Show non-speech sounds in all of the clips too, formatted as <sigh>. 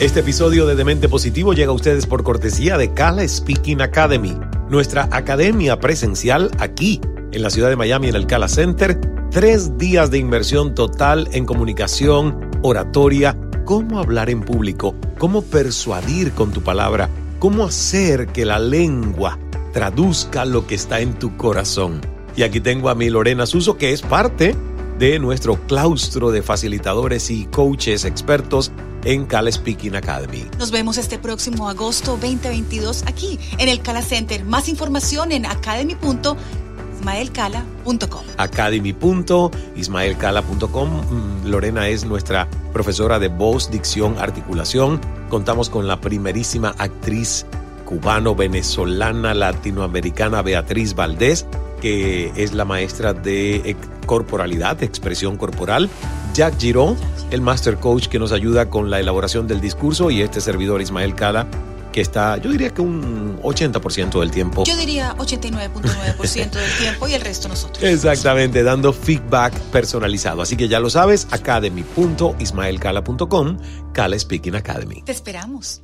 Este episodio de Demente Positivo llega a ustedes por cortesía de Cala Speaking Academy, nuestra academia presencial aquí en la ciudad de Miami en el Cala Center. Tres días de inversión total en comunicación, oratoria, cómo hablar en público, cómo persuadir con tu palabra, cómo hacer que la lengua traduzca lo que está en tu corazón. Y aquí tengo a mi Lorena Suso, que es parte de nuestro claustro de facilitadores y coaches expertos en Cala Speaking Academy. Nos vemos este próximo agosto 2022 aquí en el Cala Center. Más información en academy.ismaelcala.com. Academy.ismaelcala.com. Mm, Lorena es nuestra profesora de voz, dicción, articulación. Contamos con la primerísima actriz cubano-venezolana latinoamericana Beatriz Valdés, que es la maestra de corporalidad, expresión corporal. Jack Girón, el master coach que nos ayuda con la elaboración del discurso y este servidor Ismael Cala que está, yo diría que un 80% del tiempo. Yo diría 89.9% del <laughs> tiempo y el resto nosotros. Exactamente, dando feedback personalizado. Así que ya lo sabes, academy.ismaelcala.com, Cala Speaking Academy. Te esperamos.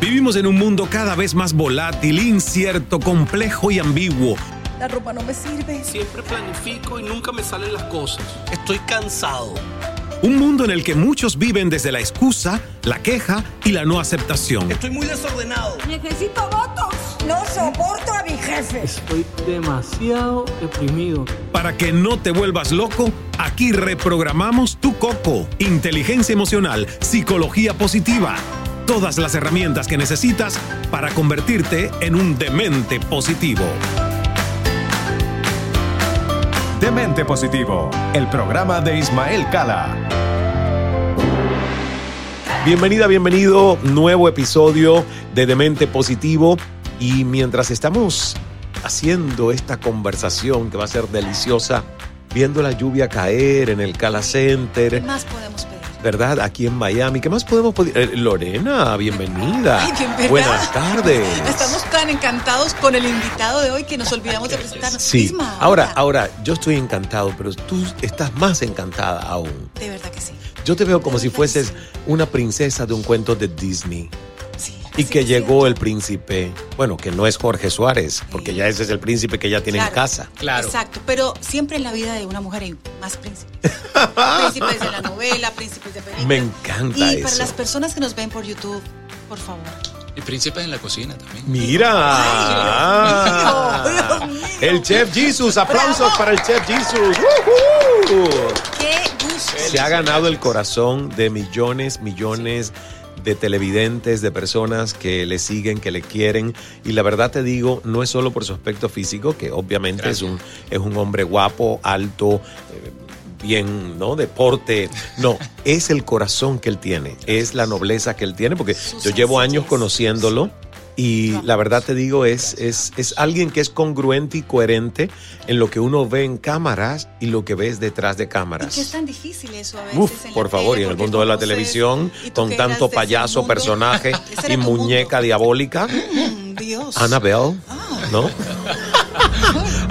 Vivimos en un mundo cada vez más volátil, incierto, complejo y ambiguo. La ropa no me sirve. Siempre planifico y nunca me salen las cosas. Estoy cansado. Un mundo en el que muchos viven desde la excusa, la queja y la no aceptación. Estoy muy desordenado. Necesito votos. No soporto a mi jefe. Estoy demasiado deprimido. Para que no te vuelvas loco, aquí reprogramamos tu coco. Inteligencia emocional, psicología positiva. Todas las herramientas que necesitas para convertirte en un demente positivo. Demente Positivo, el programa de Ismael Cala. Bienvenida, bienvenido, nuevo episodio de Demente Positivo. Y mientras estamos haciendo esta conversación que va a ser deliciosa, viendo la lluvia caer en el Cala Center. ¿Qué más podemos pedir? ¿Verdad? Aquí en Miami. ¿Qué más podemos pedir? Eh, Lorena, bienvenida. Ay, bien. Buenas tardes. Estamos tan encantados con el invitado de hoy que nos olvidamos de presentarnos. Sí. Isma, Ahora, hola. ahora, yo estoy encantado, pero tú estás más encantada aún. De verdad que sí. Yo te veo como De si fueses sí. una princesa de un cuento de Disney. Sí, Y sí, que llegó cierto. el príncipe, bueno, que no es Jorge Suárez, porque ya ese es el príncipe que ya tiene en Claro, casa. Claro. Exacto, pero siempre en la vida de una mujer hay más príncipes. <laughs> príncipes de la novela, príncipes de película. Me encanta Y eso. para las personas que nos ven por YouTube, por favor. Y príncipes en la cocina también. Mira. Ah. Dios mío, Dios mío. El chef Jesus, aplausos Bravo. para el chef Jesus. ¡Woohoo! Qué gusto. Se ha ganado el corazón de millones, millones de televidentes, de personas que le siguen, que le quieren. Y la verdad te digo, no es solo por su aspecto físico, que obviamente es un, es un hombre guapo, alto, eh, bien, ¿no? Deporte. No, <laughs> es el corazón que él tiene, es la nobleza que él tiene, porque yo llevo años conociéndolo. Y la verdad te digo, es, es, es alguien que es congruente y coherente en lo que uno ve en cámaras y lo que ves detrás de Y cámaras. que es tan difícil eso a veces. Uf, en por favor, y en el mundo de la televisión, y con tanto payaso, personaje <laughs> y muñeca diabólica, <laughs> Dios. Annabelle, ¿no?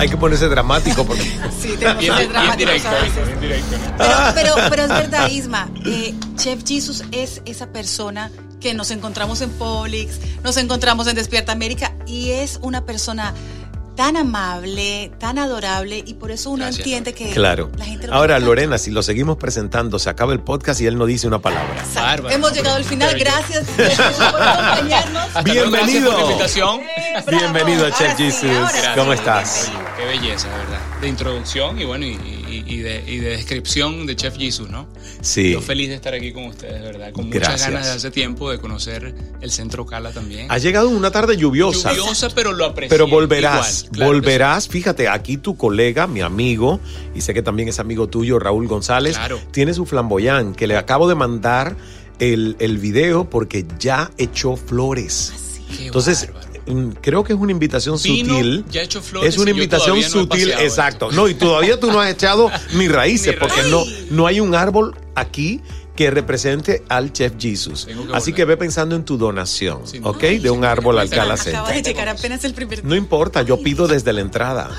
Hay que ponerse dramático porque <laughs> Sí, tenemos que Bien, ser bien dramáticos directo, a veces. bien directo. Pero, pero, pero es verdad, <laughs> Isma. eh, Chef Jesus es esa persona que nos encontramos en Publix, nos encontramos en Despierta América y es una persona tan amable, tan adorable y por eso uno Gracias, entiende que Claro. la gente lo Ahora. Lorena, si lo seguimos presentando, se acaba el podcast y él no dice una palabra. Exacto. Hemos llegado al final. Gracias por acompañarnos. Gracias Bienvenido. por la invitación. Bienvenido a Chef sí, Jesus. sí. ¿Cómo estás? Qué belleza, de verdad. De introducción y bueno, y, y- y de, y de descripción de Chef Jesus, ¿no? Sí. Yo feliz de estar aquí con ustedes, de verdad. Con muchas Gracias. ganas de hace tiempo de conocer el Centro Cala también. Ha llegado una tarde lluviosa. Lluviosa, pero lo aprecié. Pero volverás, igual, claro que volverás. Fíjate, aquí tu colega, mi amigo, y sé que también es amigo tuyo, Raúl González, Claro. tiene su flamboyán, que le acabo de mandar el, el video porque ya echó flores. sí. Qué Entonces, bárbaro. Creo que es una invitación Vino, sutil. ya echó flores Es una y yo invitación no he sutil, exacto. No, y todavía tú no has echado <laughs> ni raíces, Ni porque no, no hay un árbol aquí que represente al Chef Jesus. Que Así volver. que ve pensando en tu donación, Sí, ¿ok? ay, de un árbol al Cala. Acaba de llegar apenas el primer No importa, yo pido desde la entrada.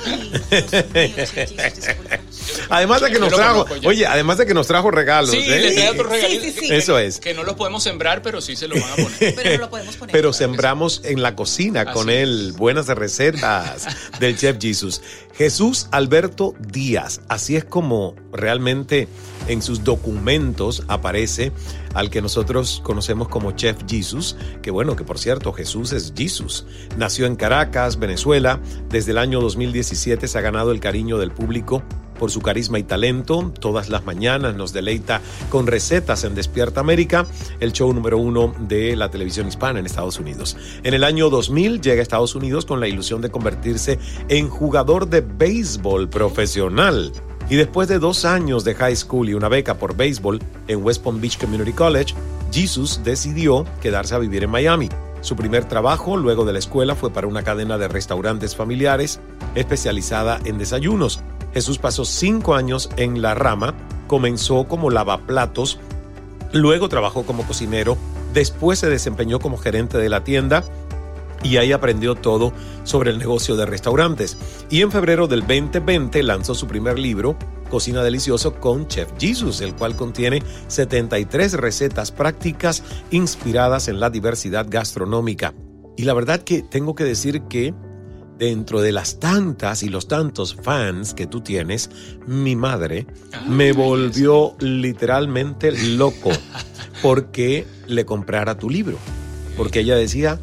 Además de que nos trajo, oye, además de que nos trajo regalos. Sí, ¿eh? le trae otros regalitos. sí, sí. que- Eso es. Que no los podemos sembrar, pero sí se los van a poner. <laughs> Pero no lo podemos poner. Pero sembramos en la cocina con él buenas recetas del Chef Jesus. Jesús Alberto Díaz, así es como realmente en sus documentos aparece al que nosotros conocemos como Chef Jesus, que bueno, que por cierto Jesús es Jesus. Nació en Caracas, Venezuela, desde el año 2017 se ha ganado el cariño del público por su carisma y talento. Todas las mañanas nos deleita con recetas en Despierta América, el show número uno de la televisión hispana en Estados Unidos. En el año 2000 llega a Estados Unidos con la ilusión de convertirse en jugador de béisbol profesional. Y después de dos años de high school y una beca por béisbol en West Palm Beach Community College, Jesus decidió quedarse a vivir en Miami. Su primer trabajo luego de la escuela fue para una cadena de restaurantes familiares especializada en desayunos. Jesús pasó cinco años en la rama, comenzó como lavaplatos, luego trabajó como cocinero, después se desempeñó como gerente de la tienda y ahí aprendió todo sobre el negocio de restaurantes. Y en febrero del 2020 lanzó su primer libro, Cocina Delicioso con Chef Jesus, el cual contiene 73 recetas prácticas inspiradas en la diversidad gastronómica. Y la verdad que tengo que decir que dentro de las tantas y los tantos fans que tú tienes, mi madre me volvió literalmente loco porque le comprara tu libro. Porque ella decía,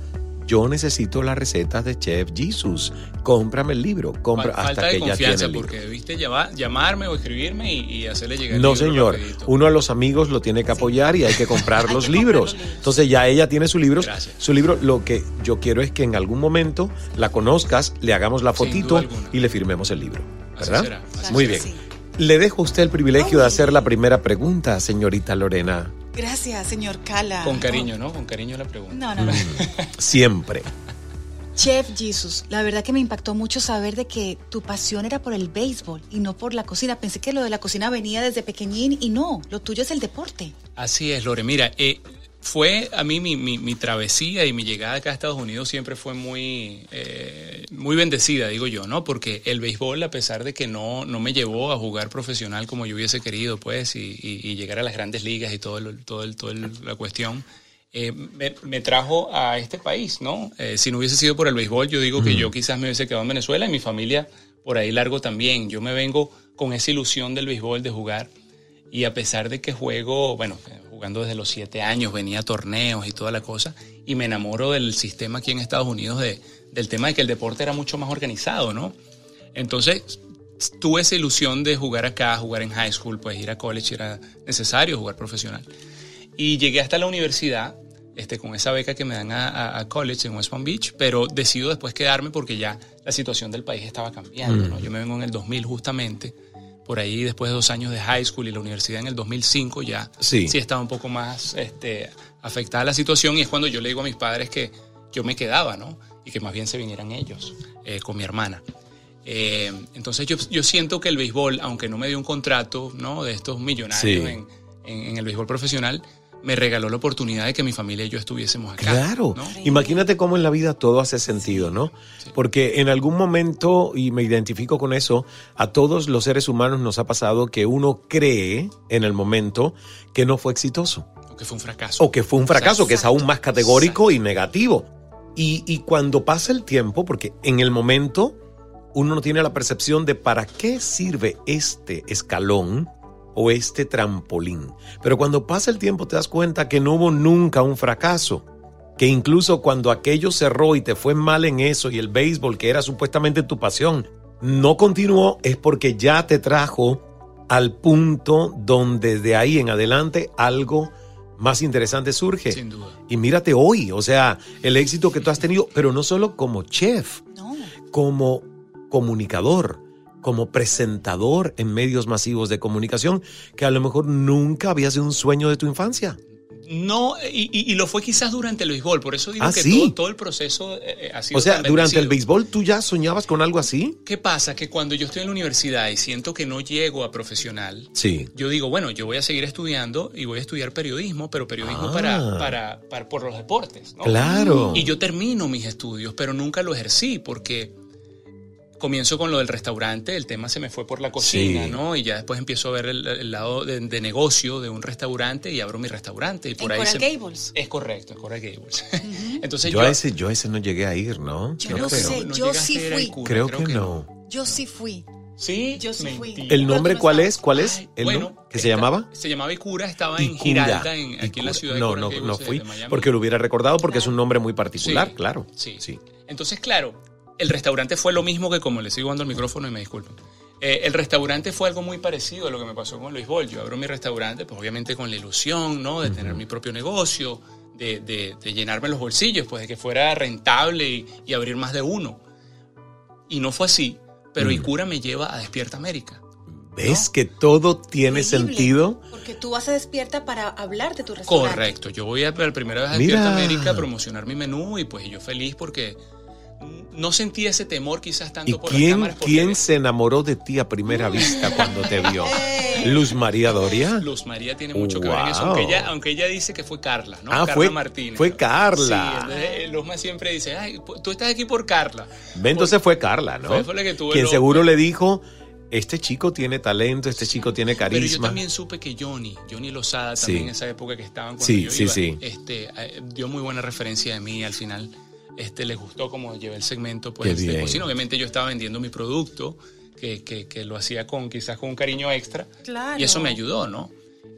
yo necesito las recetas de Chef Jesus, cómprame el libro, compra Falta hasta de que ella tiene el libro. porque debiste llama- llamarme o escribirme y, y hacerle llegar el No, libro señor. rapidito. Uno a los amigos lo tiene que apoyar y hay que comprar <laughs> Hay los que libros. Entonces ya ella tiene su libro. Gracias. Su libro, lo que yo quiero es que en algún momento la conozcas, le hagamos la fotito y le firmemos el libro. Así ¿Verdad? será, así Muy bien. Sí. Le dejo a usted el privilegio de hacer la primera pregunta, señorita Lorena. Gracias, señor Cala. Con cariño, ¿no? Con cariño la pregunta. No, no, no. <laughs> Siempre. Chef Jesus, la verdad que me impactó mucho saber de que tu pasión era por el béisbol y no por la cocina. Pensé que lo de la cocina venía desde pequeñín y no, lo tuyo es el deporte. Así es, Lore. Mira, eh, fue a mí mi, mi- mi travesía y mi llegada acá a Estados Unidos siempre fue muy, eh, muy bendecida, digo yo, ¿no? Porque el béisbol, a pesar de que no, no me llevó a jugar profesional como yo hubiese querido, pues, y, y- y llegar a las grandes ligas y todo, el- todo, el- todo la cuestión, eh, me, me trajo a este país, ¿no? Eh, si no hubiese sido por el béisbol, yo digo que yo quizás me hubiese quedado en Venezuela y mi familia por ahí largo también. Yo me vengo con esa ilusión del béisbol de jugar y a pesar de que juego, bueno, jugando desde los siete años, venía a torneos y toda la cosa, y me enamoro del sistema aquí en Estados Unidos, de, del tema de que el deporte era mucho más organizado, ¿no? Entonces, tuve esa ilusión de jugar acá, jugar en high school, pues ir a college era necesario jugar profesional. Y llegué hasta la universidad este, con esa beca que me dan a, a- a college en West Palm Beach, pero decido después quedarme porque ya la situación del país estaba cambiando. Mm. ¿no? Yo me vengo en el 2000 justamente, por ahí después de dos años de high school y la universidad en el 2005 ya Sí. estaba un poco más este, afectada la situación y es cuando yo le digo a mis padres que yo me quedaba, ¿no? Y que más bien se vinieran ellos eh, con mi hermana. Eh, entonces yo, yo siento que el béisbol, aunque no me dio un contrato ¿no? de estos millonarios Sí. en, en- en el béisbol profesional, me regaló la oportunidad de que mi familia y yo estuviésemos acá. Claro, ¿no? imagínate cómo en la vida todo hace sentido, ¿no? Porque en algún momento, y me identifico con eso, a todos los seres humanos nos ha pasado que uno cree en el momento que no fue exitoso. O que fue un fracaso. O que fue un fracaso, Exacto. que es aún más categórico y negativo. Y, y cuando pasa el tiempo, porque en el momento uno no tiene la percepción de para qué sirve este escalón o este trampolín. Pero cuando pasa el tiempo te das cuenta que no hubo nunca un fracaso. Que incluso cuando aquello cerró y te fue mal en eso y el béisbol, que era supuestamente tu pasión, no continuó, es porque ya te trajo al punto donde de ahí en adelante algo más interesante surge. Sin duda. Y mírate hoy, o sea, el éxito que tú has tenido, pero no solo como chef, como comunicador, como presentador en medios masivos de comunicación, que a lo mejor nunca había sido un sueño de tu infancia. No, y, y- y lo fue quizás durante el béisbol, por eso digo Ah, que ¿sí? todo, todo el proceso eh, eh, ha sido O sea, tan durante el béisbol tú ya soñabas con algo así. ¿Qué pasa? Que cuando yo estoy en la universidad y siento que no llego a profesional, Sí. yo digo, bueno, yo voy a seguir estudiando y voy a estudiar periodismo, pero periodismo Ah. para, para, para- por los deportes. ¿no? Claro. Y yo termino mis estudios, pero nunca lo ejercí porque comienzo con lo del restaurante, el tema se me fue por la cocina, Sí. ¿no? Y ya después empiezo a ver el, el lado de, de negocio de un restaurante y abro mi restaurante. Y por En ahí Coral se- Gables. Es correcto, en Coral Gables. <laughs> Entonces Yo yo, a ese, yo a ese no llegué a ir, ¿no? Yo no no creo. sé, no yo sí fui. cura, Creo, que, no. Yo sí fui. Sí, Yo sí fui. ¿El nombre cuál es? ¿Cuál es? Ay, ¿El bueno, ¿Que se llamaba? Se llamaba Icura, estaba en Giralda, en- aquí en la ciudad de No, Coral no, Gables no de- fui. Porque lo hubiera recordado porque es un nombre muy particular, Sí, claro. Sí. Sí. Entonces, claro, el restaurante fue lo mismo que como le sigo dando el micrófono y me disculpen. Eh, el restaurante fue algo muy parecido a lo que me pasó con Luis Bol. Yo abro mi restaurante, pues obviamente con la ilusión, ¿no? De tener mi propio negocio, de, de- de llenarme los bolsillos, pues de que fuera rentable y, y abrir más de uno. Y no fue así, pero Icura me lleva a Despierta América. ¿Ves que todo tiene Increíble, sentido? Porque tú vas a despierta para hablar de tu restaurante. Correcto, yo voy a por primera vez a Mira. Despierta América a promocionar mi menú y pues yo feliz porque no sentí ese temor quizás tanto ¿Y por las quién, cámaras. porque quién se enamoró de ti a primera <laughs> vista cuando te vio? ¿Luz María Doria? Luz María tiene mucho que ver en eso, aunque ella, aunque ella dice que fue Carla, ¿no? Ah, Carla fue- Martínez. fue Carla. Sí, entonces eh, Luzma siempre dice, ay, tú estás aquí por Carla. Entonces fue Carla, ¿no? Fue- fue la que tuvo Quien el- seguro le dijo, este chico tiene talento, este chico tiene Pero yo carisma. también supe que Johnny, Johnny Lozada, Sí. también en esa época que estaban cuando Sí, yo sí, iba, sí. Este, eh, dio muy buena referencia de mí al final. Este, les gustó como llevé el segmento Qué pues, de cocina. Obviamente yo estaba vendiendo mi producto, que, que- que lo hacía con quizás con un cariño extra. Claro. Y eso me ayudó, ¿no?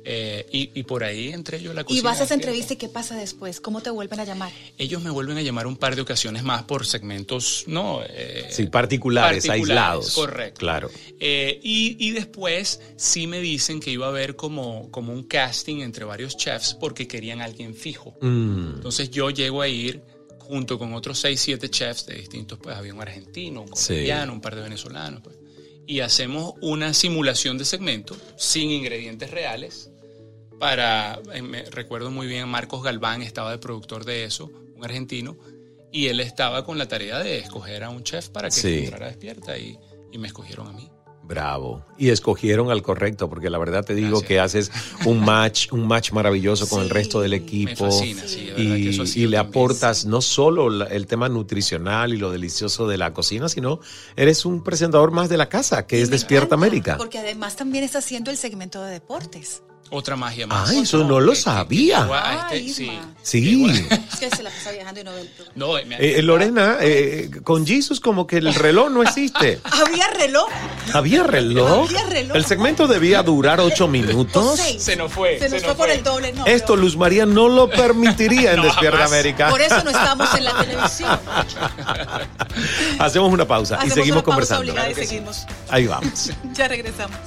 Eh, y, y por ahí entré yo a la cocina. Y vas a esa entrevista y ¿qué pasa después? ¿Cómo te vuelven a llamar? Ellos me vuelven a llamar un par de ocasiones más por segmentos, ¿no? Eh, Sí, particulares, particulares, aislados. Correcto. Claro. Eh, y, y después sí me dicen que iba a haber como, como un casting entre varios chefs porque querían a alguien fijo. Mm. Entonces yo llego a ir junto con otros 6, 7 chefs de distintos, pues había un argentino, un Sí. colombiano, un par de venezolanos, pues. Y hacemos una simulación de segmento sin ingredientes reales para, eh, me recuerdo muy bien, Marcos Galván estaba de productor de eso, un argentino, y él estaba con la tarea de escoger a un chef para que Sí. entrara despierta y, y me escogieron a mí. Bravo. Y escogieron al correcto, porque la verdad te digo Gracias. que haces un match, un match maravilloso con el resto del me equipo. fascina, sí, de verdad que y, eso le aportas no solo la- el tema nutricional y lo delicioso de la cocina, sino eres un presentador más de la casa, que Y es Despierta encanta, América. Porque además también está haciendo el segmento de deportes. Otra magia más. Ah, eso no lo Que- que- que sabía. este- sí. Es que <laughs> se la pasa viajando y no ve el programa. No, me- Eh, eh, Lorena, eh, con Jesus como que el reloj no existe. <laughs> ¿Había reloj? ¿Había reloj? Había reloj. El segmento debía durar ocho minutos. Se nos fue, Se se nos nos fue por fue. el doble. No, Esto Luz María no lo permitiría <laughs> en No, Despierta jamás. América. Por eso no estamos en la televisión. Hacemos una pausa y seguimos una pausa conversando. y seguimos. Ahí vamos. Ya regresamos.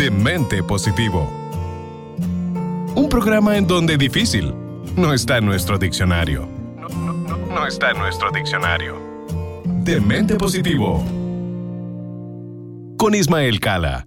De Mente Positivo. Un programa en donde difícil no está en nuestro diccionario. No, está en nuestro diccionario. De Mente Positivo. Con Ismael Cala.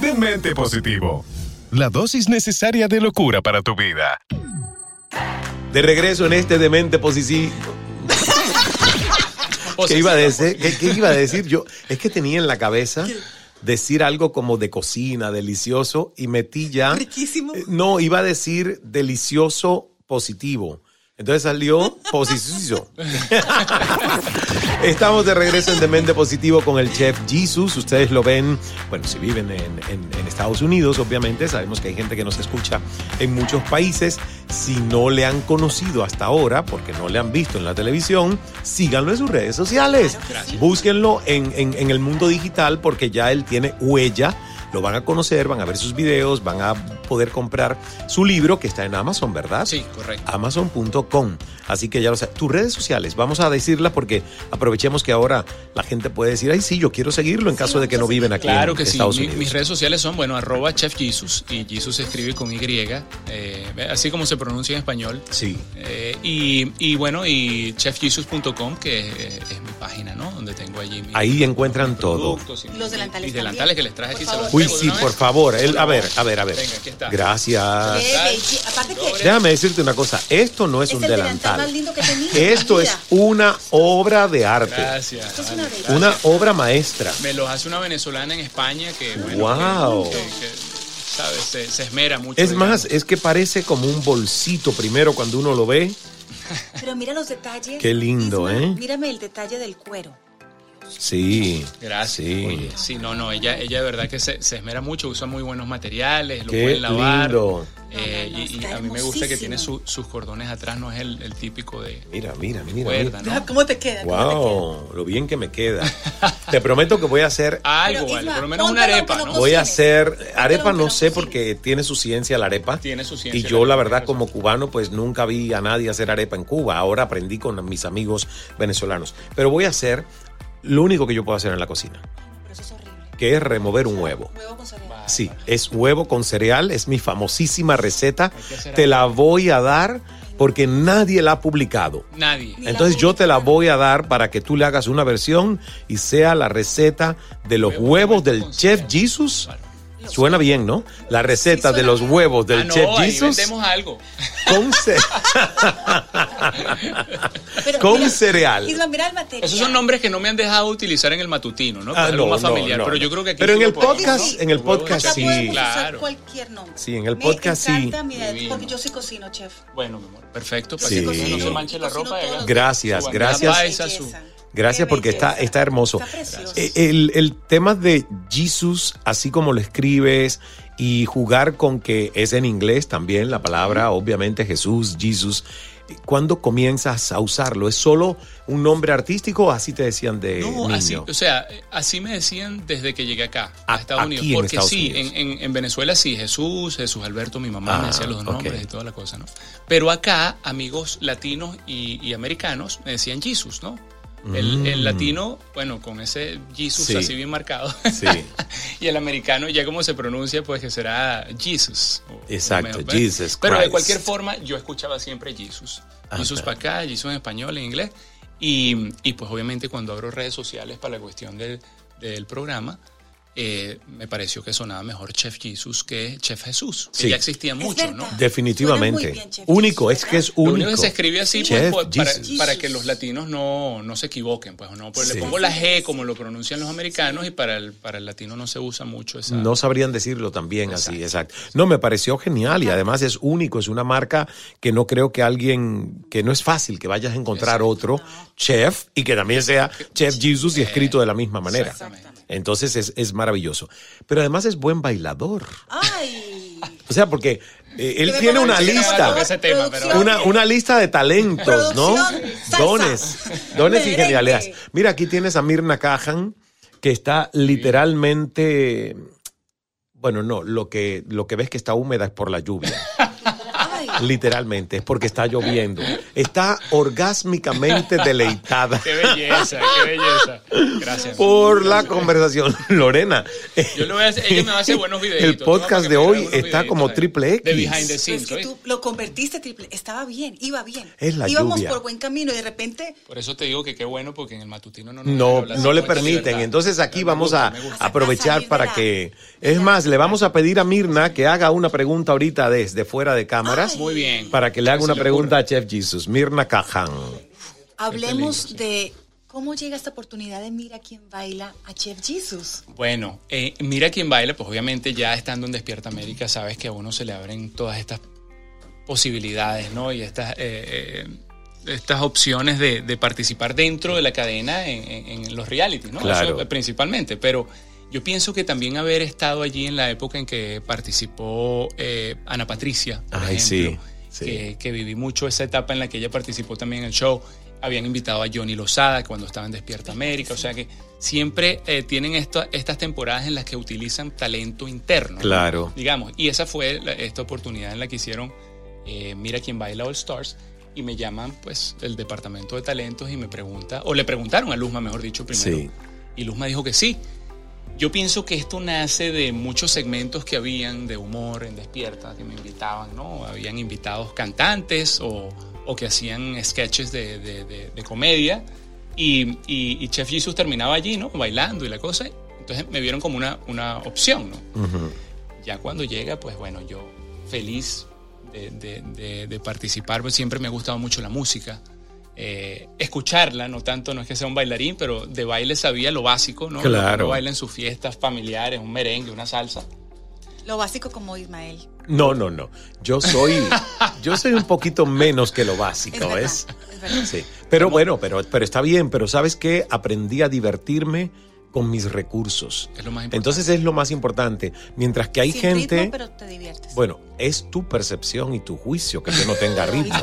Demente positivo. La dosis necesaria de locura para tu vida. De regreso en este demente positivo. <laughs> ¿Qué iba a decir? ¿Qué, qué iba a decir? Yo es que tenía en la cabeza decir algo como de cocina, delicioso, y metí ya. Riquísimo. Eh, No, iba a decir delicioso positivo. Entonces salió positivo. Estamos de regreso en Demente Positivo con el chef Jesus. Ustedes lo ven, bueno, si viven en, en- en Estados Unidos, obviamente, sabemos que hay gente que nos escucha en muchos países. Si no le han conocido hasta ahora, porque no le han visto en la televisión, síganlo en sus redes sociales. Búsquenlo en, en- en el mundo digital porque ya él tiene huella. Lo van a conocer, van a ver sus videos, van a poder comprar su libro que está en Amazon, ¿verdad? Sí, correcto. Amazon.com. Así que ya lo sabes. Tus redes sociales, vamos a decirlas porque aprovechemos que ahora la gente puede decir, ay, sí, yo quiero seguirlo en caso de que no viven aquí Claro en que sí. Estados Mi- Unidos. mis redes sociales son, bueno, arroba Chef Jesus y Jesus se escribe con Y, eh, así como se pronuncia en español. Sí. Eh, y, y bueno, y chefjesus.com, que es, es mi página, ¿no? Donde tengo allí mis Ahí encuentran todo. y Los delantales mis delantales que les traje aquí. se los Uy, sí, por favor. Él, a ver, a ver, a ver. Venga, aquí está. Gracias. Qué belli- Aparte que Déjame decirte una cosa. Esto no es, es un el delantal delantal. más lindo que tenido. <laughs> Esto es una obra de arte. Gracias. Esto es vale, una gracias. Una obra maestra. Me los hace una venezolana en España que, bueno, Wow. que- que- que, ¿sabes? Se, se esmera mucho. Es digamos. más, es que parece como un bolsito primero cuando uno lo ve. Pero mira los detalles. Qué lindo, Isma, ¿eh? Mírame el detalle del cuero. Sí. Gracias. Sí. Oye, sí, no, no, ella, ella de verdad que se, se esmera mucho, usa muy buenos materiales, lo Qué pueden lavar. lindo. Eh, No, no, no, y, a mí me gusta que tiene su- sus cordones atrás, no es el, el típico de Mira, mira, mira. cuerda, mira. ¿no? ¿Cómo te queda? ¿Cómo te queda? Wow, lo bien que me queda. Te prometo que voy a hacer Algo, vale, por lo menos una arepa, ¿no? Voy a hacer arepa, no sé porque tiene su ciencia la arepa. Tiene su ciencia Y yo la verdad como cubano pues nunca vi a nadie hacer arepa en Cuba. Ahora aprendí con mis amigos venezolanos. Pero voy a hacer lo único que yo puedo hacer en la cocina, Pero eso es horrible. que es remover un huevo. Huevo con cereal. Sí, es huevo con cereal, es mi famosísima receta. Te la voy a dar porque nadie la ha publicado. Nadie. Entonces yo te la voy a dar para que tú le hagas una versión y sea la receta de los Huevo huevos del chef cereal. Jesus. Suena bien, ¿no? La receta Sí, de los bien. huevos del ah, no, chef ahí Jesus vendemos algo. con, ce- <laughs> Pero con mira, cereal. Isma, mira el material. Esos son nombres que no me han dejado utilizar en el matutino, ¿no? Ah, es algo no, más familiar, no, pero yo creo que aquí Pero en sí el podcast- ¿no? en el podcast sí. usar Claro. cualquier nombre. Sí, en el Me podcast sí. mira, porque yo sí cocino, chef. Bueno, mi amor, perfecto. Para Sí. que no se manche la Cocino ropa. Gracias, gracias. Gracias porque está, está hermoso. Está. Eh, El, el tema de Jesus, así como lo escribes, y jugar con que es en inglés también la palabra, obviamente Jesús, Jesus. ¿Cuándo comienzas a usarlo? ¿Es solo un nombre artístico o así te decían de No, niño? así, o sea, así me decían desde que llegué acá, a A- Estados Unidos. en Porque Estados sí, Unidos. En, en- en Venezuela sí, Jesús, Jesús Alberto, mi mamá Ah, me decía los nombres y toda la cosa, ¿no? Pero acá, amigos latinos y, y americanos me decían Jesus, ¿no? El, Mm. el latino, bueno, con ese Jesus Sí. así bien marcado. Sí. <laughs> y el americano, ya como se pronuncia, pues que será Jesus. Exacto, o Jesus Pero de cualquier forma, yo escuchaba siempre Jesus. Jesus para acá, Jesus en español, en inglés. Y, y, pues obviamente cuando abro redes sociales para la cuestión del, del programa, eh, me pareció que sonaba mejor Chef Jesus que Chef Jesús, que Sí. ya existía mucho. ¿no? Definitivamente. Bien, único, Jesus, es que es Lo único. único que se escribe así pues, pues, para, que los latinos no, no se equivoquen. Pues, ¿no? Pues Sí. Le pongo la G como lo pronuncian los americanos y para el, para el latino no se usa mucho esa... No sabrían decirlo también así, exacto. No, me pareció genial y además es único, es una marca que no creo que alguien, que no es fácil que vayas a encontrar otro chef y que también sea Chef Jesus y escrito de la misma manera. Exactamente. Entonces es, es maravilloso. Pero además es buen bailador. Ay. <laughs> O sea, porque eh, él tiene una lista. por Ese tema, pero-. Una, una lista de talentos, ¿no? Salsa. Dones, <laughs> dones y genialidades. Mira, aquí tienes a Mirna Cajan, que está literalmente, bueno, no, lo que, lo que ves que está húmeda es por la lluvia. <laughs> Literalmente, es porque está lloviendo. Está orgásmicamente deleitada. Qué belleza, qué belleza. Gracias. Por la conversación. Lorena. Yo le voy a hacer, ella me va a hacer buenos videitos. El podcast ¿no? de hoy está como triple X. De behind the Pero scenes, es que tú lo convertiste triple. Estaba bien, iba bien. Es la Íbamos lluvia. por buen camino y de repente. Por eso te digo que qué bueno, porque en el matutino no nos No, no le permiten. Entonces aquí Me vamos gusta, a aprovechar para la- que... Es más, le vamos a pedir a Mirna que haga una pregunta ahorita desde fuera de cámaras. Muy bien. Para que le haga una pregunta a Chef Jesus. Mirna Caján. Hablemos de cómo llega esta oportunidad de Mira quién baila a Chef Jesus. Bueno, eh, mira quién baila, pues obviamente ya estando en Despierta América, sabes que a uno se le abren todas estas posibilidades, ¿no? Y estas, eh, eh, estas opciones de, de participar dentro de la cadena en, en- en los realities, ¿no? Claro. Eso, principalmente, pero yo pienso que también haber estado allí en la época en que participó eh, Ana Patricia, por Ay, ejemplo, sí, sí. Que, que viví mucho esa etapa en la que ella participó también en el show. Habían invitado a Johnny Lozada cuando estaba en Despierta América, o sea que siempre eh, tienen esto- estas temporadas en las que utilizan talento interno. ¿no? Claro. Digamos, y esa fue la- esta oportunidad en la que hicieron eh, Mira quién baila All Stars y me llaman pues el departamento de talentos y me pregunta, o le preguntaron a Luzma, mejor dicho, primero. Sí. Y Luzma dijo que sí. Yo pienso que esto nace de muchos segmentos que habían de humor en Despierta, que me invitaban, ¿no? Habían invitados cantantes o, o que hacían sketches de, de- de- de comedia y, y- y Chef Jesus terminaba allí, ¿no? Bailando y la cosa. Entonces me vieron como una, una opción, ¿no? Ya cuando llega, pues bueno, yo feliz de participar, pues siempre me ha gustado mucho la música. Eh, escucharla, no tanto, no es que sea un bailarín, pero de baile sabía lo básico, ¿no? Lo que Claro. uno baila en sus fiestas familiares, un merengue, una salsa. Lo básico como Ismael. No, no, no. Yo soy, <laughs> yo soy un poquito menos que lo Es básico, verdad, ¿ves? es verdad. Sí. Pero bueno, pero, pero está bien. Pero ¿sabes qué? Aprendí a divertirme con mis recursos. Es lo más importante. Entonces es lo más importante. Mientras que hay Sin gente... ritmo, pero te diviertes. Bueno, es tu percepción y tu juicio que yo no tenga ritmo.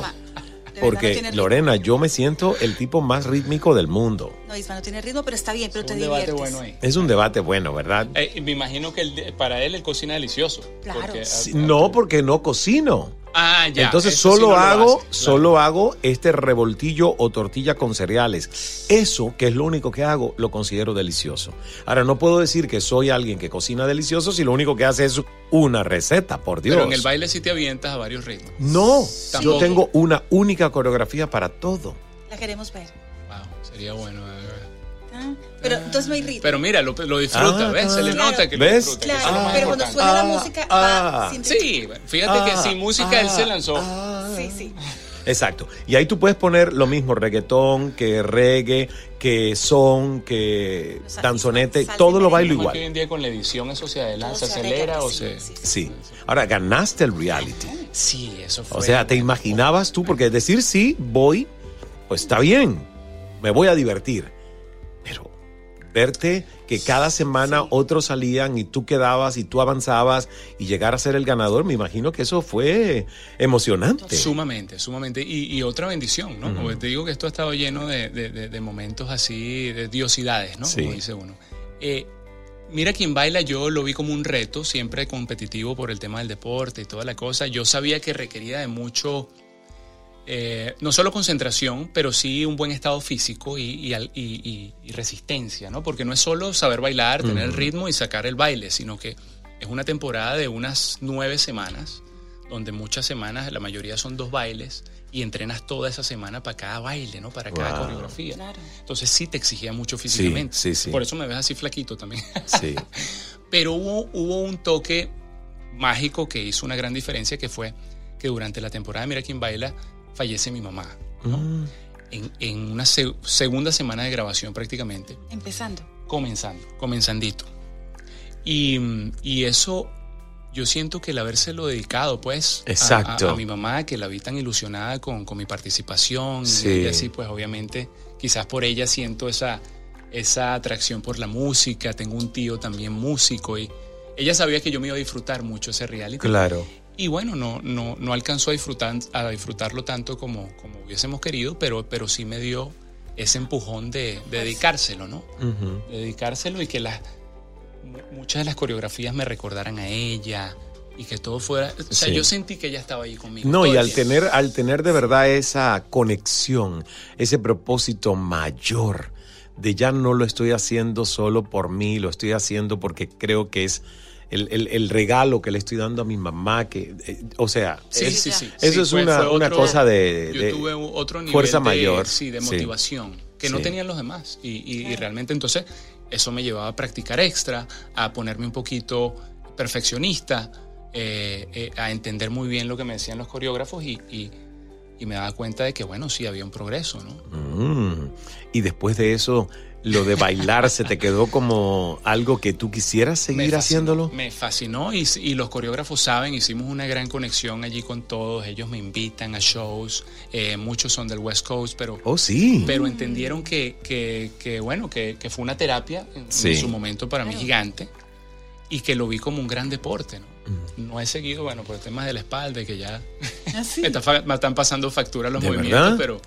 No Porque, tiene ritmo. Lorena, yo me siento el tipo más rítmico del mundo. No, Isma no tiene ritmo, pero está bien, pero Es te un debate diviertes. bueno ahí. Es un debate bueno, ¿verdad? Eh, me imagino que el para él el cocina delicioso. Claro. porque- Sí, no, porque no cocino. Ah, ya. Entonces eso sí solo no hago, hace, claro. solo hago este revoltillo o tortilla con cereales. Eso, que es lo único que hago, lo considero delicioso. Ahora, no puedo decir que soy alguien que cocina delicioso si lo único que hace es una receta, por Dios. Pero en el baile sí te avientas a varios ritmos. No, Tampoco. yo tengo una única coreografía para todo. La queremos ver. Wow, sería bueno. Ah, Pero entonces no hay ritmo. Pero mira, lo, lo disfruta, Ah, ¿ves? Se le claro. nota que lo ¿Ves? disfruta. Claro, más pero cuando suena la Ah, música ah. va sin ritmo. Sí, fíjate que Ah, sin música él ah, se lanzó. ah. Sí, sí. Exacto. Y ahí tú puedes poner lo mismo, reggaetón, que reggae, que son, que danzonete, todo lo bailo que hoy igual. en día con la edición eso se adelanta, se se acelera o sí, se... sí, Sí. Ahora, ganaste el reality. Sí, eso fue. O sea, ¿te imaginabas tú? Porque decir sí, voy, pues está bien, me voy a divertir. Verte que cada semana otros salían y tú quedabas y tú avanzabas y llegar a ser el ganador, me imagino que eso fue emocionante. Sumamente, sumamente. Y, y otra bendición, ¿no? Porque te digo que esto ha estado lleno de, de- de- de momentos así, de diosidades, ¿no? Sí. Como dice uno. Eh, mira, quien baila, yo lo vi como un reto, siempre competitivo por el tema del deporte y toda la cosa. Yo sabía que requería de mucho, eh, no solo concentración, pero sí un buen estado físico y, y al- y- y- y resistencia, ¿no? Porque no es solo saber bailar, tener el ritmo y sacar el baile, sino que es una temporada de unas nueve semanas, donde muchas semanas, la mayoría son dos bailes, y entrenas toda esa semana para cada baile, ¿no? Para cada Wow. coreografía. Claro. Entonces sí te exigía mucho físicamente. sí, sí. Por eso me ves así flaquito también. Sí. <laughs> Pero hubo, hubo un toque mágico que hizo una gran diferencia, que fue que durante la temporada de Mira quién baila, fallece mi mamá. ¿no? Mm. En, en una se- segunda semana de grabación prácticamente, Empezando. comenzando, comenzandito. Y, y eso, yo siento que el habérselo dedicado, pues, a- Exacto. A, a mi mamá, que la vi tan ilusionada con, con mi participación, Sí. y así, pues, obviamente, quizás por ella siento esa, esa atracción por la música. Tengo un tío también músico y ella sabía que yo me iba a disfrutar mucho ese reality. Claro. Y bueno, no, no, no alcanzó a, disfrutar, a disfrutarlo tanto como, como hubiésemos querido, pero, pero sí me dio ese empujón de, de dedicárselo, ¿no? De dedicárselo y que las mu- muchas de las coreografías me recordaran a ella y que todo fuera, o sea, Sí. yo sentí que ella estaba ahí conmigo. No, y al tiempo. tener, al tener de verdad esa conexión, ese propósito mayor de ya no lo estoy haciendo solo por mí, lo estoy haciendo porque creo que es el, el- el regalo que le estoy dando a mi mamá, que, eh, o sea, Sí, es- sí, sí. eso Sí, es fue- una, fue una cosa de, Yo de tuve u- otro nivel fuerza de, mayor. Sí, de Sí. motivación que no Sí. tenían los demás. Y, y- y realmente entonces eso me llevaba a practicar extra, a ponerme un poquito perfeccionista, eh, eh, a entender muy bien lo que me decían los coreógrafos y, y- y me daba cuenta de que, bueno, sí, había un progreso, ¿no? Mm. Y después de eso, lo de bailar se te quedó como algo que tú quisieras seguir Me fascinó, haciéndolo. Me fascinó y, y los coreógrafos saben, hicimos una gran conexión allí con todos, ellos me invitan a shows, eh, muchos son del West Coast, pero, Oh, sí. pero entendieron que, que- que, bueno, que, que fue una terapia en, su momento para mí gigante y que lo vi como un gran deporte, ¿no? Mm. No he seguido, bueno, por temas de la espalda que ya ¿Ah, sí? <laughs> me, está fa- me están pasando factura los ¿De movimientos, verdad? pero,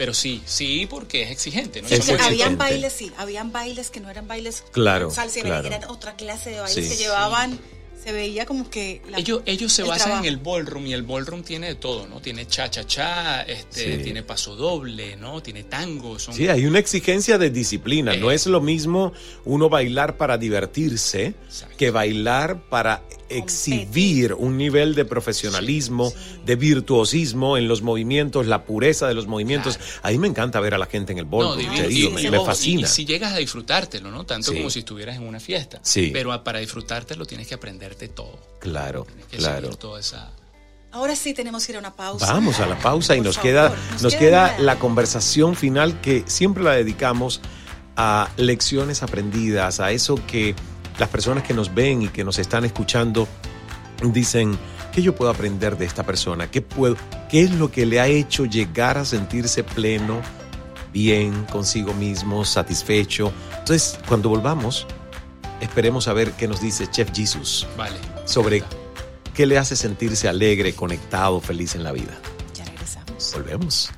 pero sí, sí, porque es exigente, ¿no? Es exigente. Habían bailes, sí, habían bailes que no eran bailes Claro, salsa, claro. eran otra clase de bailes Sí. que llevaban, se veía como que la- Ellos, ellos se el basan trabajo. en el ballroom y el ballroom tiene de todo, ¿no? Tiene cha-cha-cha, este, Sí. tiene paso doble, ¿no? Tiene tango. Son, Sí, hay una exigencia de disciplina. No es lo mismo uno bailar para divertirse que bailar para exhibir un nivel de profesionalismo, de virtuosismo en los movimientos, la pureza de los movimientos. A mí me encanta ver a la gente en el No, ballroom, divino. te digo, y- me, me ojo, y- fascina. Y, si llegas a disfrutártelo, ¿no? Tanto Sí. como si estuvieras en una fiesta. Sí. Pero a- para disfrutártelo tienes que aprenderte todo. Claro, Tienes que claro. toda esa... Ahora sí tenemos que ir a una pausa. Vamos a la pausa y nos favor, queda, nos queda la conversación final que siempre la dedicamos a lecciones aprendidas, a eso que las personas que nos ven y que nos están escuchando dicen, ¿qué yo puedo aprender de esta persona? ¿Qué, puedo, ¿Qué es lo que le ha hecho llegar a sentirse pleno, bien consigo mismo, satisfecho? Entonces, cuando volvamos, esperemos a ver qué nos dice Chef Jesus Vale. sobre qué le hace sentirse alegre, conectado, feliz en la vida. Ya regresamos. Volvemos.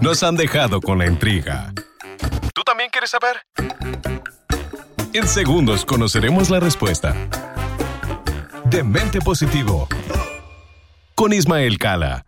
Nos han dejado con la intriga. ¿Tú también quieres saber? En segundos conoceremos la respuesta. De Mente Positivo. Con Ismael Cala.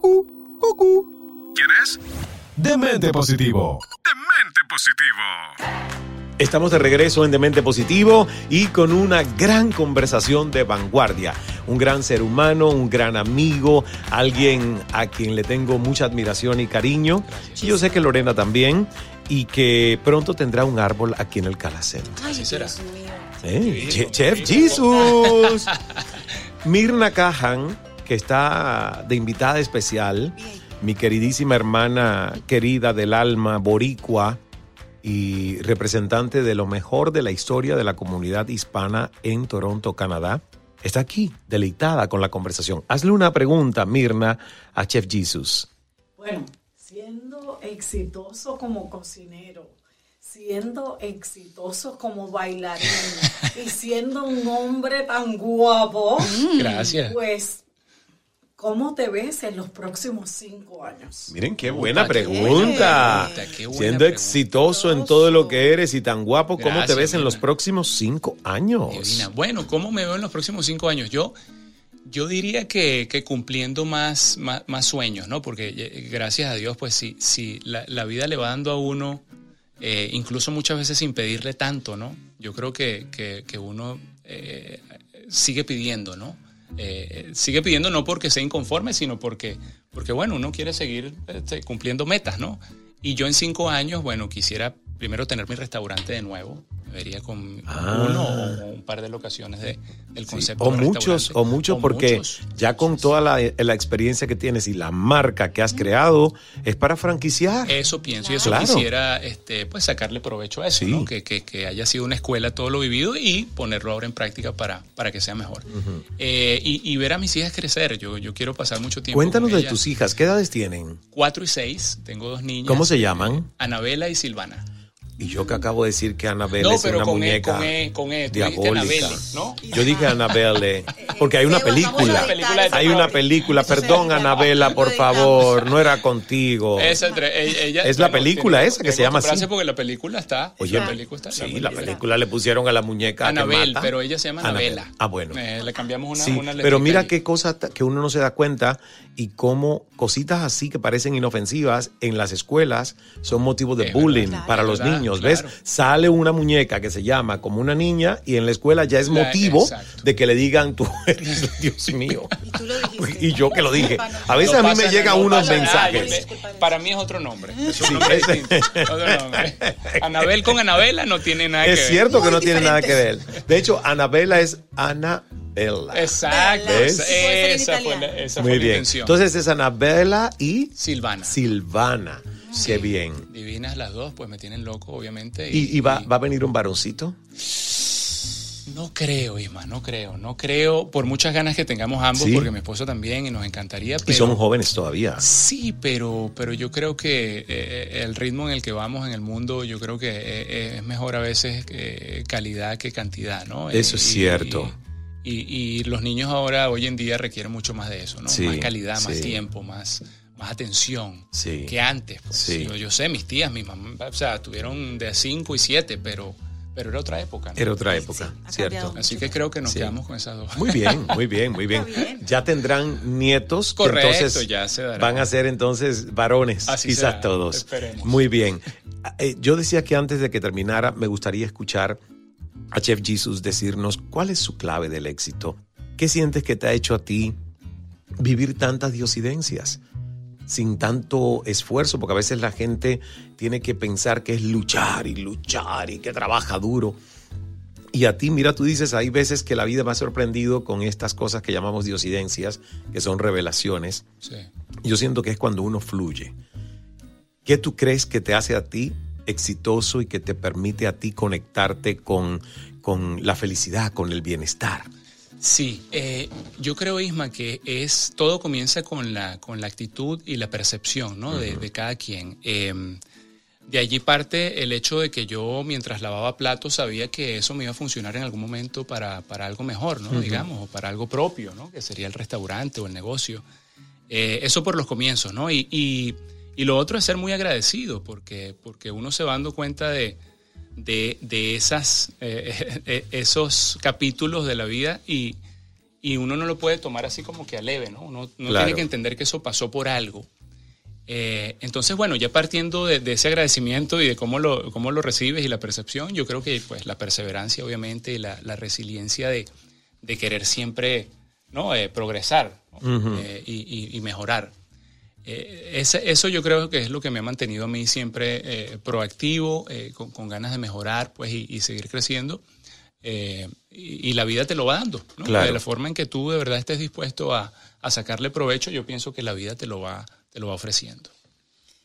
Cucú, cucú. ¿Quién es? De Mente Positivo. De Mente Positivo. Estamos de regreso en Demente Positivo y con una gran conversación de vanguardia. Un gran ser humano, un gran amigo, alguien a quien le tengo mucha admiración y cariño. Y yo sé que Lorena también. Y que pronto tendrá un árbol aquí en el Calacén. Ay, Así será. Eh, Che- Chef Jesus. <laughs> Mirna Cajan, que está de invitada especial, mi queridísima hermana querida del alma, boricua y representante de lo mejor de la historia de la comunidad hispana en Toronto, Canadá, está aquí, deleitada con la conversación. Hazle una pregunta, Mirna, a Chef Jesus. Bueno, siendo exitoso como cocinero, siendo exitoso como bailarín <laughs> y siendo un hombre tan guapo, Gracias. pues, ¿cómo te ves en los próximos cinco años? Miren qué buena Puta, qué pregunta. buena, qué buena Siendo pregunta. exitoso en todo lo que eres y tan guapo, ¿cómo te ves en los próximos cinco años? Divina. Bueno, ¿cómo me veo en los próximos cinco años? Yo, Yo diría que, que cumpliendo más, más, más, sueños, ¿no? Porque eh, gracias a Dios, pues sí, sí la, la vida le va dando a uno, eh, incluso muchas veces sin pedirle tanto, ¿no? Yo creo que, que, que uno eh, sigue pidiendo, ¿no? Eh, sigue pidiendo no porque sea inconforme, sino porque, porque bueno, uno quiere seguir este, cumpliendo metas, ¿no? Y yo en cinco años, bueno, quisiera primero tener mi restaurante de nuevo, vería con Ah. uno o un par de locaciones de, del concepto. O de muchos, o muchos, O porque muchos. ya con toda la, la experiencia que tienes y la marca que has creado, es para franquiciar. Eso pienso y eso Claro. quisiera este, pues sacarle provecho a eso, ¿no? que, que- que haya sido una escuela todo lo vivido y ponerlo ahora en práctica para, para que sea mejor. Eh, y, y ver a mis hijas crecer. Yo, yo quiero pasar mucho tiempo. Cuéntanos con de tus hijas, ¿qué edades tienen? Cuatro y seis, tengo dos niñas. ¿Cómo se llaman? Anabela y Silvana. Y yo que acabo de decir que Annabelle No, es pero una con E, muñeca con E, con E. Tú dijiste diabólica. Annabelle, ¿no? Yo dije Annabelle, porque hay una película. Hay una película, perdón Annabella, por favor, no era contigo. Esa entre- ella- ella- Es la película esa que se llama así. porque la película está. Oye, la película está. sí, la película le pusieron a la muñeca Anabel, pero ella se llama. Anabela. Ah, bueno. Eh, le cambiamos una, Sí, una pero mira ahí. qué cosa ta- que uno no se da cuenta y cómo cositas así que parecen inofensivas en las escuelas son motivo de Es bullying verdad. para Es los verdad, niños. claro. ¿Ves? Sale una muñeca que se llama como una niña y en la escuela ya es La- motivo exacto. de que le digan tú eres <laughs> Dios mío. Y yo que lo dije. A veces a mí me llegan no unos nada. mensajes. Para mí es otro nombre. Es un Sí, nombre distinto. Otro nombre. <laughs> Anabel con Anabela no tiene nada que Es ver. cierto que no tiene nada que ver. De hecho, Anabela es Anabella. Exacto. ¿Ves? Esa, esa fue la, esa fue Muy la bien. intención. Entonces es Anabela y Silvana. Silvana. Qué bien. Divinas las dos, pues me tienen loco, obviamente. ¿Y, y va, va a venir un varoncito? No creo, Isma, no creo. No creo, por muchas ganas que tengamos ambos, Sí. porque mi esposo también y nos encantaría. Y son jóvenes todavía. Sí, pero, pero yo creo que eh, el ritmo en el que vamos en el mundo, yo creo que eh, es mejor a veces eh, calidad que cantidad, ¿no? Eso es Y- cierto. Y, y los niños ahora, hoy en día, requieren mucho más de eso, ¿no? Sí, más calidad, más sí. tiempo, más, más atención Sí. que antes. pues. Sí. Yo, yo sé, mis tías, mi mamá, o sea, tuvieron de 5 y 7, pero, pero era otra época. ¿no? Era otra época, cierto. Así que creo que nos Sí. quedamos con esas dos. Muy bien, muy bien, muy bien. <laughs> Ya tendrán nietos. que Correcto, entonces ya se dará. Van a ser entonces varones, Así quizás será, todos. esperemos. Muy bien. Eh, yo decía que antes de que terminara, me gustaría escuchar a Chef Jesus decirnos cuál es su clave del éxito. ¿Qué sientes que te ha hecho a ti vivir tantas diosidencias? Sin tanto esfuerzo, porque a veces la gente tiene que pensar que es luchar y luchar y que trabaja duro. Y a ti, mira, tú dices, hay veces que la vida me ha sorprendido con estas cosas que llamamos diosidencias, que son revelaciones. Sí. Yo siento que es cuando uno fluye. ¿Qué tú crees que te hace a ti exitoso y que te permite a ti conectarte con, con la felicidad, con el bienestar? Sí, eh, yo creo, Isma, que es todo comienza con la, con la actitud y la percepción ¿no? de, de cada quien. Eh, de allí parte el hecho de que yo, mientras lavaba platos, sabía que eso me iba a funcionar en algún momento para, para algo mejor, ¿no? Digamos, o para algo propio, ¿no? que sería el restaurante o el negocio. Eh, eso por los comienzos, ¿no? Y, y- y lo otro es ser muy agradecido, porque, porque uno se va dando cuenta de, de, de esas, eh, <laughs> eh, esos capítulos de la vida y, y uno no lo puede tomar así como que a leve, ¿no? Uno, uno Claro. tiene que entender que eso pasó por algo. Eh, entonces, bueno, ya partiendo de, de ese agradecimiento y de cómo lo, cómo lo recibes y la percepción, yo creo que pues la perseverancia, obviamente, y la, la resiliencia de, de querer siempre ¿no? Eh, progresar ¿no? Ujú. Eh, y, y- y mejorar. Eh, ese- eso yo creo que es lo que me ha mantenido a mí siempre eh, proactivo, eh, con, con ganas de mejorar pues, y, y seguir creciendo. Eh, y, y la vida te lo va dando. ¿no? Claro. De la forma en que tú de verdad estés dispuesto a, a sacarle provecho, yo pienso que la vida te lo va, te lo va ofreciendo.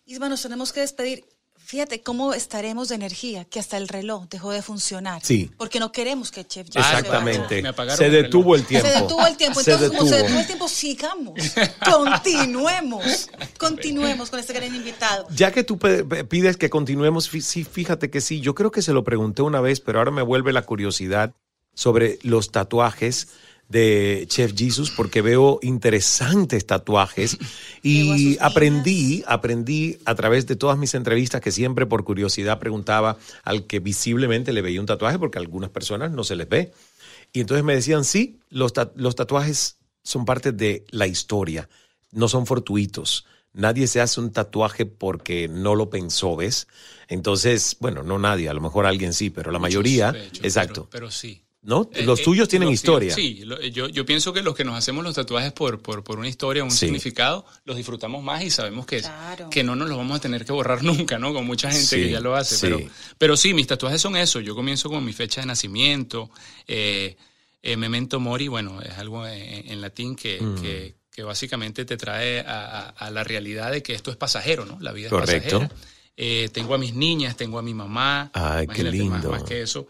Isma, nos tenemos que despedir. Fíjate cómo estaremos de energía, que hasta el reloj dejó de funcionar. Sí. Porque no queremos que Chef ya Exactamente. Se el detuvo el reloj. tiempo. Se detuvo el tiempo. Se Entonces, como se detuvo. detuvo el tiempo, sigamos. Continuemos. Continuemos con este gran invitado. Ya que tú pides que continuemos, sí, fíjate que sí, yo creo que se lo pregunté una vez, pero ahora me vuelve la curiosidad sobre los tatuajes de Chef Jesus porque veo interesantes tatuajes <laughs> y aprendí, aprendí a través de todas mis entrevistas que siempre por curiosidad preguntaba al que visiblemente le veía un tatuaje porque a algunas personas no se les ve. Y entonces me decían, sí, los, los tatuajes son parte de la historia, no son fortuitos. Nadie se hace un tatuaje porque no lo pensó, ¿ves? Entonces, bueno, no nadie, a lo mejor alguien sí, pero la mayoría, exacto. Pero, sí. ¿No? Eh, los tuyos eh, tienen historia. Sí, yo, yo, pienso que los que nos hacemos los tatuajes por, por, por una historia, un significado, los disfrutamos más y sabemos que, que no nos los vamos a tener que borrar <laughs> nunca, ¿no? Con mucha gente que ya lo hace. Pero, pero sí, mis tatuajes son eso. Yo comienzo con mi fecha de nacimiento. Eh, memento mori, bueno, es algo en, latín que, mm. que, que, básicamente te trae a, a, la realidad de que esto es pasajero, ¿no? La vida es pasajera. tengo a mis niñas, tengo a mi mamá. Ay, qué lindo. más que eso.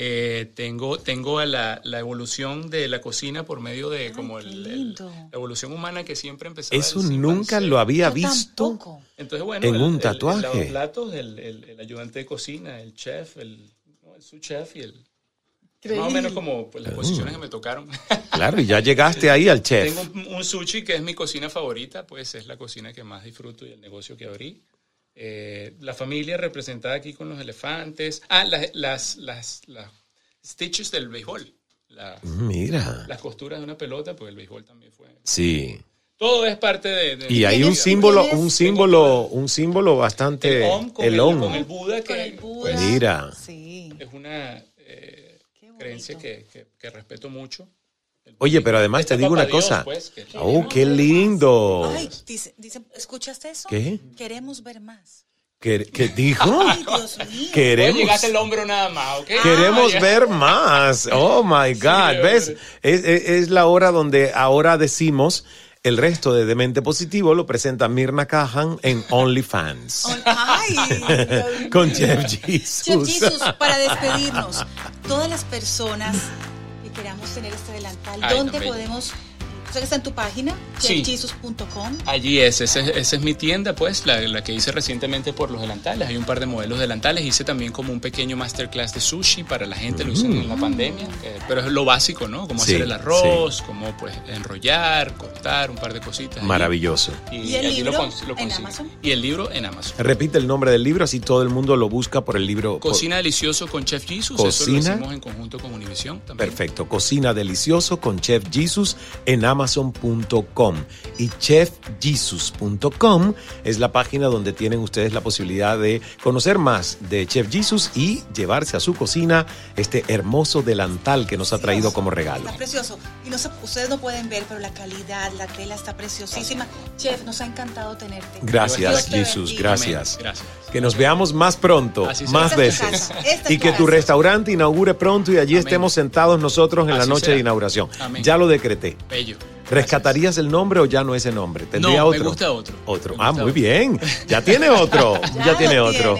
Eh, tengo tengo la, la, evolución de la cocina por medio de como el, la evolución humana que siempre empezaba. Eso nunca lo había visto Entonces, bueno, en un tatuaje. los platos, el, ayudante de cocina, el chef, el, su chef y el... Más o menos como pues, las posiciones que me tocaron. Claro, y ya llegaste ahí al chef. Tengo un sushi que es mi cocina favorita, pues es la cocina que más disfruto y el negocio que abrí. Eh, la familia representada aquí con los elefantes. Ah, las, las, las, las stitches del béisbol. Mira. Las costuras de una pelota, pues el béisbol también fue. Sí. Todo es parte de. y hay un símbolo, un símbolo, un símbolo bastante. El om con, el, Buda, que pues, Mira. Sí. es una eh, creencia que, que, respeto mucho. Oye, pero además te digo una cosa. Pues, oh, qué lindo. Ay, dice, dice, ¿escuchaste eso? ¿Qué? Queremos ver más. ¿Qué, dijo? Ay, Dios <laughs> mío. Queremos. el hombro nada más, ¿ok? Queremos ver más. Oh my God. ¿Ves? Es, es, la hora donde ahora decimos. El resto de Demente Positivo lo presenta Mirna Cajan en OnlyFans. <laughs> Ay, <laughs> Con Jeff Jesus. Jeff Jesus, para despedirnos, todas las personas queramos tener este delantal, ¿dónde podemos está en tu página, sí. Allí es, esa, es mi tienda, pues, la, que hice recientemente por los delantales. Hay un par de modelos delantales. Hice también como un pequeño masterclass de sushi para la gente, lo hice en la mm. pandemia. pero es lo básico, ¿no? Como hacer el arroz, como pues enrollar, cortar, un par de cositas. Maravilloso. Y, el libro en Amazon. Y el libro en Amazon. Repite el nombre del libro, así todo el mundo lo busca por el libro. Cocina Delicioso con Chef Jesus. Cocina. Eso lo hicimos en conjunto con Univision también. Perfecto. Cocina Delicioso con Chef Jesus en Amazon amazon.com y chefjesus.com es la página donde tienen ustedes la posibilidad de conocer más de Chef Jesus y llevarse a su cocina este hermoso delantal que nos ha traído como regalo. Está precioso. Y no ustedes no pueden ver, pero la calidad, la tela está preciosísima. Chef, nos ha encantado tenerte. Gracias, Jesus. Gracias. Gracias. Que nos veamos más pronto, más veces. y que tu restaurante inaugure pronto y allí estemos sentados nosotros en la noche de inauguración. Ya lo decreté. Bello. ¿Rescatarías el nombre o ya no ese nombre? ¿Tendría no, otro? me gusta otro. Otro. ah, muy bien. Ya tiene otro. <laughs> ya, tiene otro.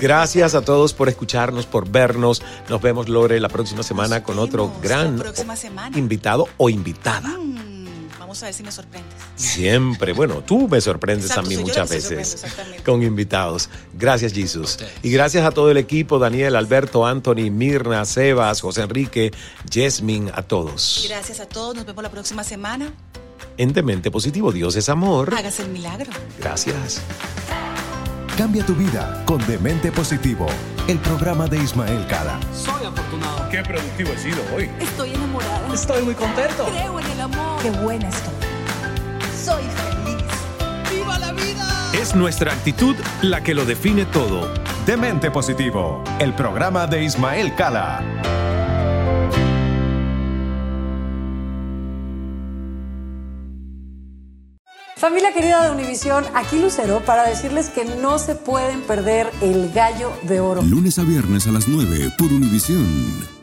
Gracias a todos por escucharnos, por vernos. Nos vemos, Lore, la próxima semana con otro gran invitado o invitada. Mm a ver si me sorprendes. Siempre. Bueno, tú me sorprendes a mí muchas veces con invitados. Gracias, Jesus. Y gracias a todo el equipo, Daniel, Alberto, Anthony, Mirna, Sebas, José Enrique, Jasmine, a todos. Gracias a todos. Nos vemos la próxima semana. En Demente Positivo, Dios es amor. Hágase el milagro. Gracias. Cambia tu vida con Demente Positivo, el programa de Ismael Cala. Soy afortunado. Qué productivo he sido hoy. Estoy enamorada. Estoy muy contento. Creo en el. Qué buena estoy. Soy feliz. ¡Viva la vida! Es nuestra actitud la que lo define todo. Demente Positivo, el programa de Ismael Cala. Familia querida de Univisión, aquí Lucero para decirles que no se pueden perder el gallo de oro. Lunes a viernes a las 9 por Univisión.